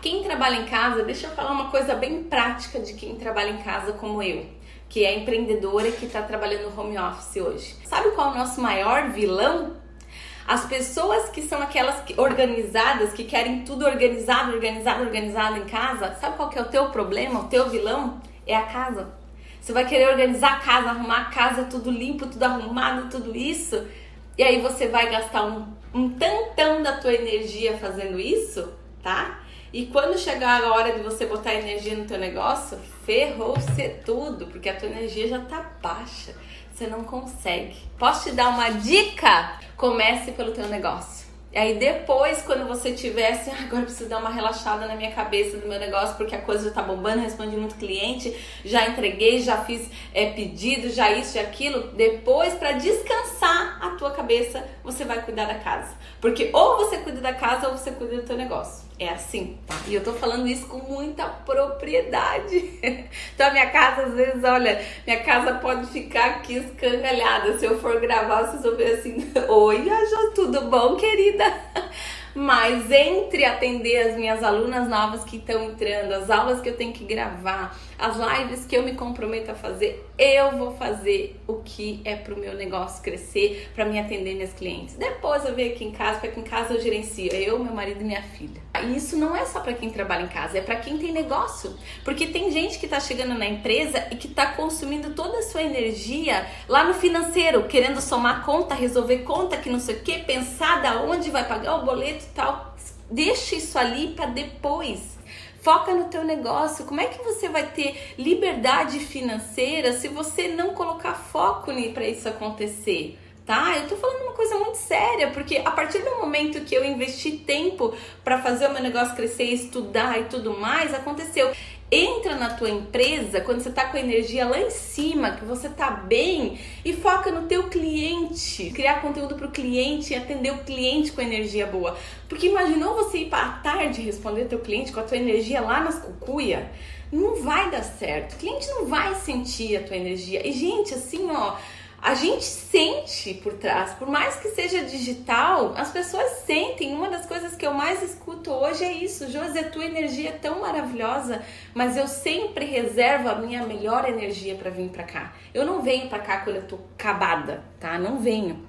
Quem trabalha em casa, deixa eu falar uma coisa bem prática de quem trabalha em casa como eu, que é empreendedora e que está trabalhando home office hoje. Sabe qual é o nosso maior vilão? As pessoas que são aquelas organizadas, que querem tudo organizado, organizado, organizado em casa, sabe qual que é o teu problema, o teu vilão? É a casa. Você vai querer organizar a casa, arrumar a casa, tudo limpo, tudo arrumado, tudo isso. E aí você vai gastar um, um tantão da tua energia fazendo isso, tá? E quando chegar a hora de você botar energia no teu negócio, ferrou-se tudo, porque a tua energia já tá baixa. Você não consegue. Posso te dar uma dica? Comece pelo teu negócio. Aí depois, quando você tiver assim, ah, agora preciso dar uma relaxada na minha cabeça do meu negócio, porque a coisa já tá bombando, respondi muito cliente, já entreguei, já fiz é, pedido, já isso e aquilo. Depois, para descansar a tua cabeça, você vai cuidar da casa. Porque ou você cuida da casa ou você cuida do teu negócio. É assim, tá? E eu tô falando isso com muita propriedade. então a minha casa, às vezes, olha, minha casa pode ficar aqui escangalhada. Se eu for gravar, vocês vão ver assim, oi, Jo, tudo bom, querida? Mas entre atender as minhas alunas novas que estão entrando, as aulas que eu tenho que gravar, as lives que eu me comprometo a fazer, eu vou fazer o que é para o meu negócio crescer, para me atender minhas clientes. Depois eu venho aqui em casa, porque aqui em casa eu gerencio eu, meu marido e minha filha. E isso não é só para quem trabalha em casa, é para quem tem negócio. Porque tem gente que está chegando na empresa e que está consumindo toda a sua energia lá no financeiro, querendo somar conta, resolver conta, que não sei o que, pensar da onde vai pagar o boleto e tal. Deixa isso ali para depois Foca no teu negócio. Como é que você vai ter liberdade financeira se você não colocar foco para isso acontecer? Tá? Eu tô falando uma coisa muito séria, porque a partir do momento que eu investi tempo para fazer o meu negócio crescer, estudar e tudo mais, aconteceu entra na tua empresa quando você tá com a energia lá em cima, que você tá bem e foca no teu cliente, criar conteúdo para o cliente e atender o cliente com energia boa. Porque imaginou você ir para tarde responder teu cliente com a tua energia lá nas cucuia? Não vai dar certo. O cliente não vai sentir a tua energia. E gente, assim, ó, a gente sente por trás, por mais que seja digital, as pessoas sentem. Uma das coisas que eu mais escuto hoje é isso: José, tua energia é tão maravilhosa, mas eu sempre reservo a minha melhor energia para vir para cá. Eu não venho para cá quando eu tô acabada, tá? Não venho.